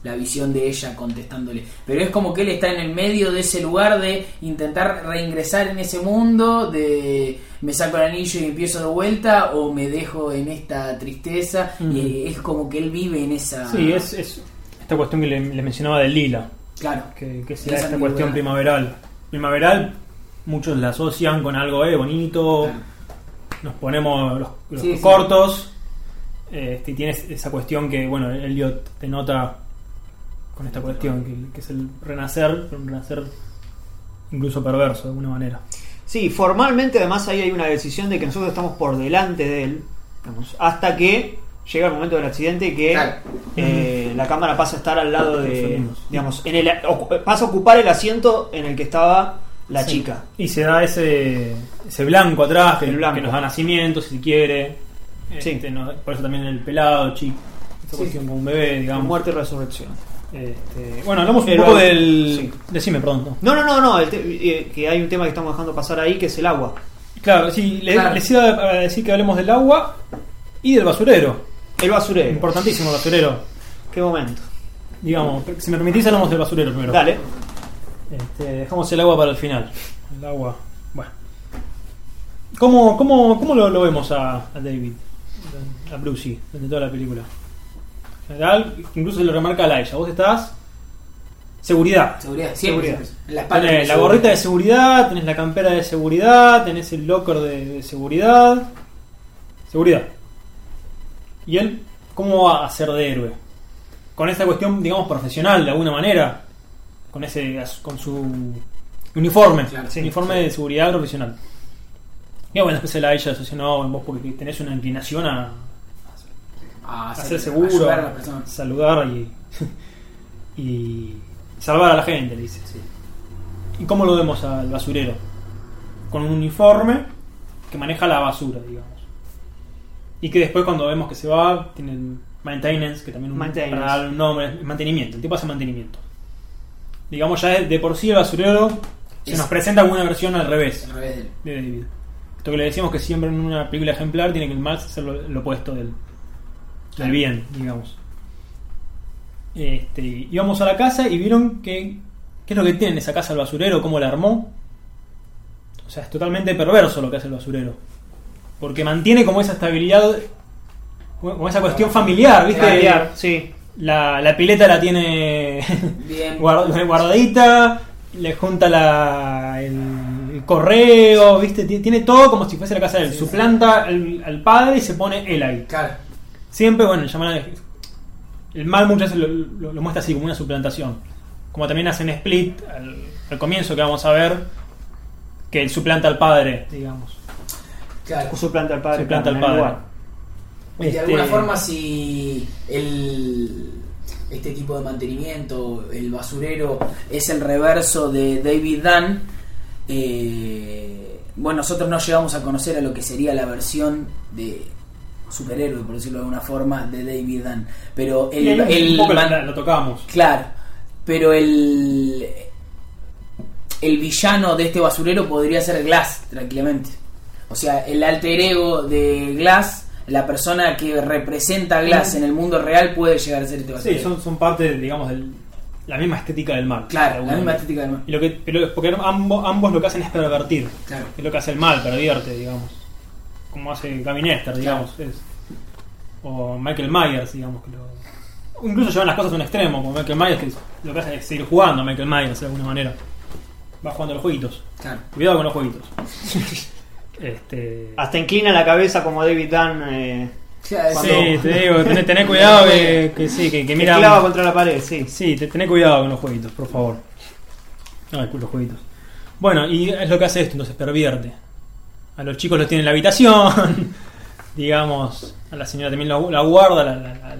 la visión de ella contestándole. Pero es como que él está en el medio de ese lugar de intentar reingresar en ese mundo, de me saco el anillo y empiezo de vuelta o me dejo en esta tristeza. Y es como que él vive en esa... Sí, es, es esta cuestión que le, le mencionaba del lila, Claro. que, que se da Esa esta cuestión primaveral. Primaveral, muchos la asocian con algo eh, bonito, Claro. Nos ponemos los, los Sí, sí. cortos, este, y tienes esa cuestión que, bueno, Elliot te nota con esta cuestión, que, que es el renacer, pero un renacer incluso perverso de alguna manera. Sí, formalmente además ahí hay una decisión de que nosotros estamos por delante de él, digamos, hasta que llega el momento del accidente que Claro. eh, la cámara pasa a estar al lado de, digamos, en el, pasa a ocupar el asiento en el que estaba la Sí. chica. Y se da ese, ese blanco atrás que, El blanco. que nos da nacimiento, si quiere. Sí. Este, no- por eso también el pelado, chico. Esta Sí. cuestión un bebé, Con digamos. muerte y resurrección. Este, bueno, hablamos un Pero- poco del. sí. Decime pronto. No, no, no, no, el te- eh, que hay un tema que estamos dejando pasar ahí que es el agua. Claro, sí, le- Claro. les iba a decir que hablemos del agua y del basurero. El basurero. Importantísimo el basurero. ¿Qué momento? Digamos, si me permitís, hablamos del basurero primero. Dale. Este, dejamos el agua para el final. El agua. Bueno. ¿Cómo, cómo, cómo lo, lo vemos a, a David? A Brucey, durante toda la película. En general, incluso se lo remarca a Laisha. Vos estás. Seguridad. Seguridad, siempre. Seguridad. En la espalda. Tenés la gorrita de seguridad, tenés la campera de seguridad, tenés el locker de, de seguridad. Seguridad. ¿Y él cómo va a ser de héroe? Con esta cuestión, digamos, profesional, de alguna manera. Con ese con su uniforme. Claro, sí, uniforme de seguridad profesional. Y bueno, después se la ella asoció, no, vos porque tenés una inclinación a, A ser seguro, a saludar y, *laughs* y salvar a la gente, le dice. ¿Y cómo lo vemos al basurero? Con un uniforme que maneja la basura, digamos. Y que después cuando vemos que se va, tiene el maintenance, que también un, Maintenance. para un nombre, mantenimiento, el tipo hace mantenimiento. Digamos ya de, por sí el basurero se nos presenta como una versión al revés Al revés de David. Esto que le decíamos que siempre en una película ejemplar tiene que el mal ser lo, lo opuesto del, del bien, digamos. Este, íbamos a la casa y vieron que qué es lo que tiene esa casa el basurero, cómo la armó. O sea, es totalmente perverso lo que hace el basurero. Porque mantiene como esa estabilidad, como esa cuestión familiar, ¿viste? Familiar, sí. La, la pileta la tiene Bien. *laughs* guard- guardadita, le junta la, el, el correo, ¿viste? Ti- Tiene todo como si fuese la casa de él. Sí, Suplanta al, al padre y se pone él ahí. Claro. Siempre, bueno, llaman el mal muchas veces lo, lo- lo muestra así como una suplantación. Como también hacen Split al, al comienzo que vamos a ver, que él suplanta al padre, digamos. Claro. Suplanta al padre. Suplanta al claro, en el padre. De Este- alguna forma, si el, este tipo de mantenimiento, el basurero, es el reverso de David Dunn, eh, bueno, nosotros no llegamos a conocer a lo que sería la versión de superhéroe, por decirlo de alguna forma, de David Dunn. Pero el, poco man- lo tocamos. Claro, pero el el villano de este basurero podría ser Glass, tranquilamente. O sea, el alter ego de Glass, la persona que representa a Glass en el mundo real puede llegar a ser este. Sí, son, son parte, digamos, de la misma estética del mal. Claro, la misma estética del mal. Y lo que, pero porque ambos, ambos lo que hacen es pervertir. Claro. Es lo que hace el mal, pervierte, digamos. Como hace Gavin Esther, digamos. es. O Michael Myers, digamos. Que lo, incluso llevan las cosas a un extremo, como Michael Myers, que lo que hace es seguir jugando a Michael Myers de alguna manera. Va jugando a los jueguitos. Claro. Cuidado con los jueguitos. *laughs* este. Hasta inclina la cabeza como David Dunn. Eh, Cuando- Sí, te digo, tené, tené *laughs* cuidado que, que sí, que, que que mira. clava contra la pared, sí. Sí, te, tené cuidado con los jueguitos, por favor. Con los jueguitos. Bueno, y es lo que hace esto, entonces pervierte. A los chicos los tiene en la habitación, *laughs* digamos, a la señora también la, la guarda, la, la- la-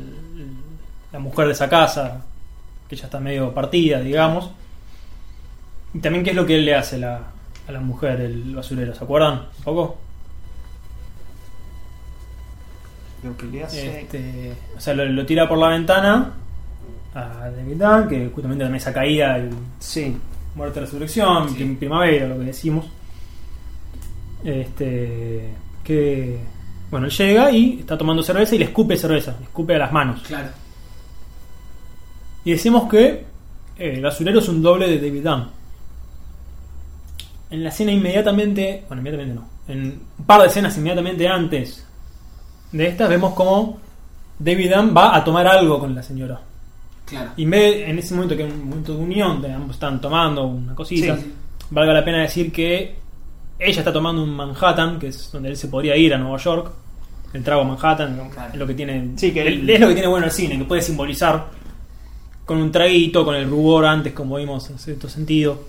la mujer de esa casa, que ya está medio partida, digamos. Y también qué es lo que él le hace a la, a la mujer, el basurero, ¿se acuerdan? ¿Un poco? Lo que le hace. Este, o sea, lo, lo tira por la ventana a David Dunn, que justamente también esa caída, el Sí. muerte de resurrección, Sí. primavera, lo que decimos. Este, que bueno, él llega y está tomando cerveza y le escupe cerveza, le escupe a las manos. Claro. Y decimos que eh, el basurero es un doble de David Dunn. En la escena inmediatamente, bueno, inmediatamente no, en un par de escenas inmediatamente antes de estas vemos como David Dunn va a tomar algo con la señora. Claro. Y en, vez- en ese momento que es un momento de unión, de ambos están tomando una cosita, Sí. valga la pena decir que ella está tomando un Manhattan, que es donde él se podría ir a Nueva York. El trago Manhattan Claro. es lo que tiene. Sí, que es- él- es lo que tiene bueno el cine, que puede simbolizar con un traguito, con el rubor antes, como vimos en cierto sentido.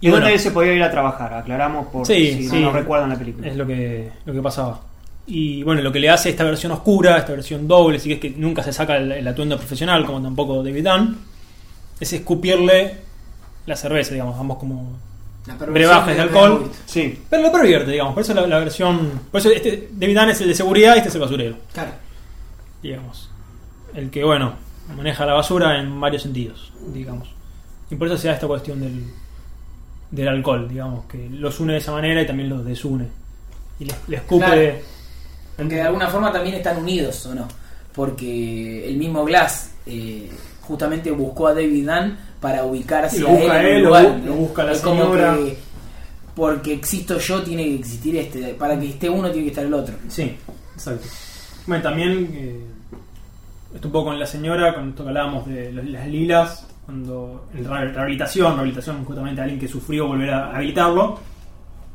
Y donde él se podía ir a trabajar, aclaramos por Sí, si sí. no nos recuerdan la película. Es lo que, lo que pasaba. Y bueno, lo que le hace esta versión oscura, esta versión doble, sí que es que nunca se saca el, el atuendo profesional, como tampoco David Dunn, es escupirle la cerveza, digamos, ambos como. Brebajes de alcohol. Sí. Pero lo pervierte, digamos, por eso la, la versión. Por eso este, David Dunn es el de seguridad y este es el basurero, Claro. digamos. El que, bueno, maneja la basura en varios sentidos, digamos. Y por eso se da esta cuestión del, del alcohol, digamos, que los une de esa manera y también los desune. Y le, le escupe. Claro. Porque de alguna forma también están unidos, ¿o no? Porque el mismo Glass eh, justamente buscó a David Dunn para ubicarse Y lo a busca él él, lo lugar. bu- lo busca la Es como señora. que porque existo yo tiene que existir este. Para que esté uno tiene que estar el otro. Sí, exacto. Bueno, también eh, esto un poco con la señora, con esto que hablábamos de las lilas, cuando en la rehabilitación, rehabilitación justamente a alguien que sufrió volver a habilitarlo,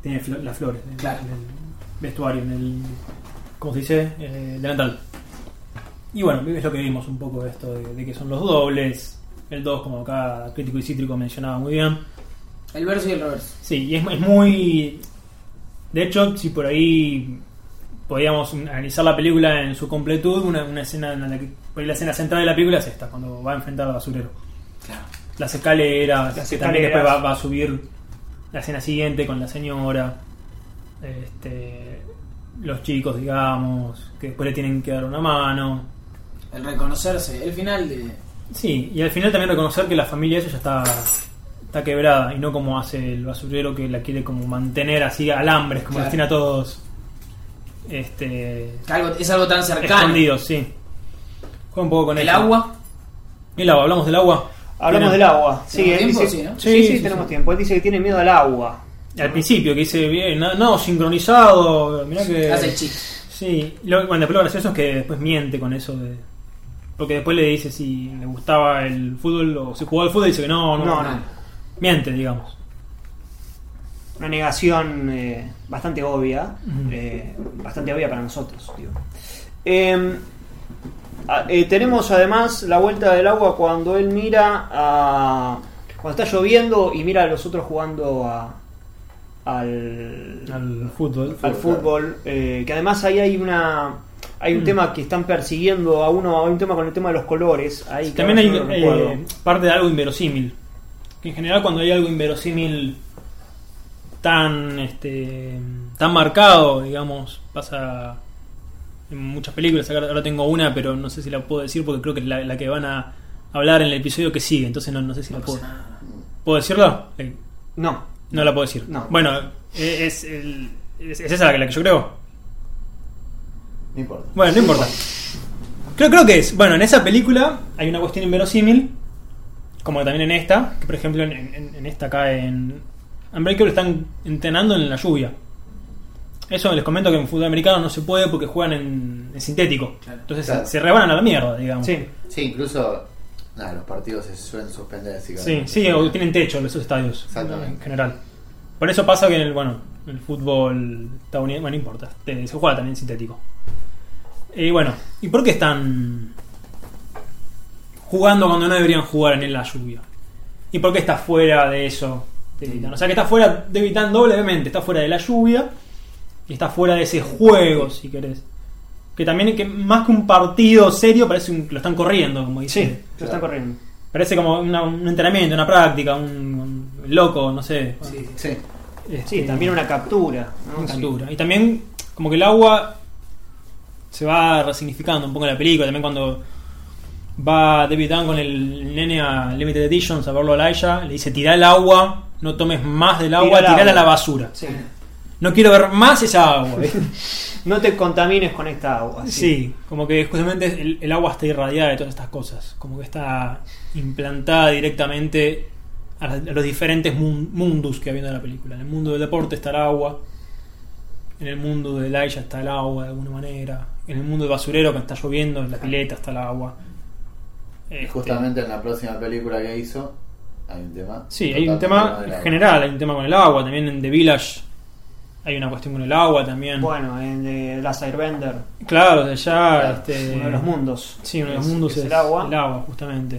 tiene las flores en, Claro. en el vestuario, en el, ¿cómo se dice? Eh, delantal. Y bueno, es lo que vimos un poco de esto, de, de que son los dobles, el 2 como acá Crítico y Cítrico mencionaba muy bien. El verso y el reverso. Sí, y es, es muy. De hecho, si por ahí podíamos analizar la película en su completud, una, una escena en la que. Por ahí la escena central de la película es esta, cuando va a enfrentar al basurero. Las escaleras, Las que también después va, va a subir la escena siguiente con la señora. Este, los chicos, digamos, que después le tienen que dar una mano. El reconocerse. El final de. Sí, y al final también reconocer que la familia esa ya está, está quebrada y no como hace el basurero que la quiere como mantener así alambres, como Claro. los tiene a todos este, algo, es algo tan cercano. escondidos, sí. Juega un poco con El eso. agua. El agua, hablamos del agua. Hablamos del agua. Sí, ¿Tenemos él tiempo? dice- Sí, ¿no? sí, Sí, sí, sí, tenemos sí. tiempo. Él dice que tiene miedo al agua. Al principio, que dice bien, no, no, sincronizado. Mirá que. Hace el chiste. Sí, lo, bueno, después lo gracioso es que después miente con eso de. Porque después le dice si le gustaba el fútbol o si jugaba al fútbol y dice que no, no. No, no. Miente, digamos. Una negación eh, bastante obvia. Eh, bastante obvia para nosotros, digo. Eh, eh, tenemos además la vuelta del agua cuando él mira a. Cuando está lloviendo y mira a los otros jugando a, al, Al fútbol. al fútbol. eh, que además ahí hay una. Hay un Mm. tema que están persiguiendo a uno, hay un tema con el tema de los colores. Ahí que También hay no eh, parte de algo inverosímil. Que en general cuando hay algo inverosímil tan este tan marcado, digamos, pasa en muchas películas. Acá Ahora tengo una, pero no sé si la puedo decir porque creo que es la, la que van a hablar en el episodio que sigue, entonces no, no sé si la puedo. ¿Puedo decirlo? No, No la puedo decir. No. Bueno, eh, es, el- es, es esa la que, la que yo creo. No importa. Bueno, no importa. Creo, creo que es. Bueno, en esa película hay una cuestión inverosímil, como también en esta, que por ejemplo en, en- en esta acá en Unbreakable están entrenando en la lluvia. Eso les comento que en fútbol americano no se puede porque juegan en, en sintético. Claro. Entonces Claro. se, se rebanan a la mierda, digamos. sí. Sí, incluso nada, los partidos se suelen suspender. así Sí, sí, o tienen techo esos estadios Exactamente. en general. Por eso pasa que en el, bueno, en el fútbol estadounidense, bueno, no importa, te- se juega también sintético. Y bueno, ¿y por qué están jugando cuando no deberían jugar en la lluvia? ¿Y por qué está fuera de eso? David Dunn? O sea que está fuera, David doblemente, está fuera de la lluvia y está fuera de ese juego, si querés. Que también, que más que un partido serio, parece un, lo están corriendo, como dice. Sí, lo están corriendo. Parece como una- un entrenamiento, una práctica, un, un loco, no sé. Sí. Sí. Este, Sí, también una captura. ¿no? una captura. Y también, como que el agua se va resignificando un poco en la película. También cuando va David Dunn con el nene a Limited Editions a verlo a Laia, le dice: Tirá el agua, no tomes más del agua, tirala a agua". la basura. Sí. No quiero ver más esa agua. *laughs* No te contamines con esta agua. Sí, como que justamente el, el agua está irradiada de todas estas cosas, como que está implantada directamente a, la- a los diferentes mun- mundos que habiendo en la película. En el mundo del deporte está el agua, en el mundo de Laia está el agua de alguna manera, en el mundo del basurero que está lloviendo, en la pileta está el agua. Y Este, justamente en la próxima película que hizo, hay un tema. Sí, hay un tema del agua. general, hay un tema con el agua, también en The Village hay una cuestión con el agua también. Bueno, en eh, Last Airbender, Claro, de allá, Claro, este, uno de los mundos. Sí, uno de los es- mundos es es, el agua. el agua, justamente.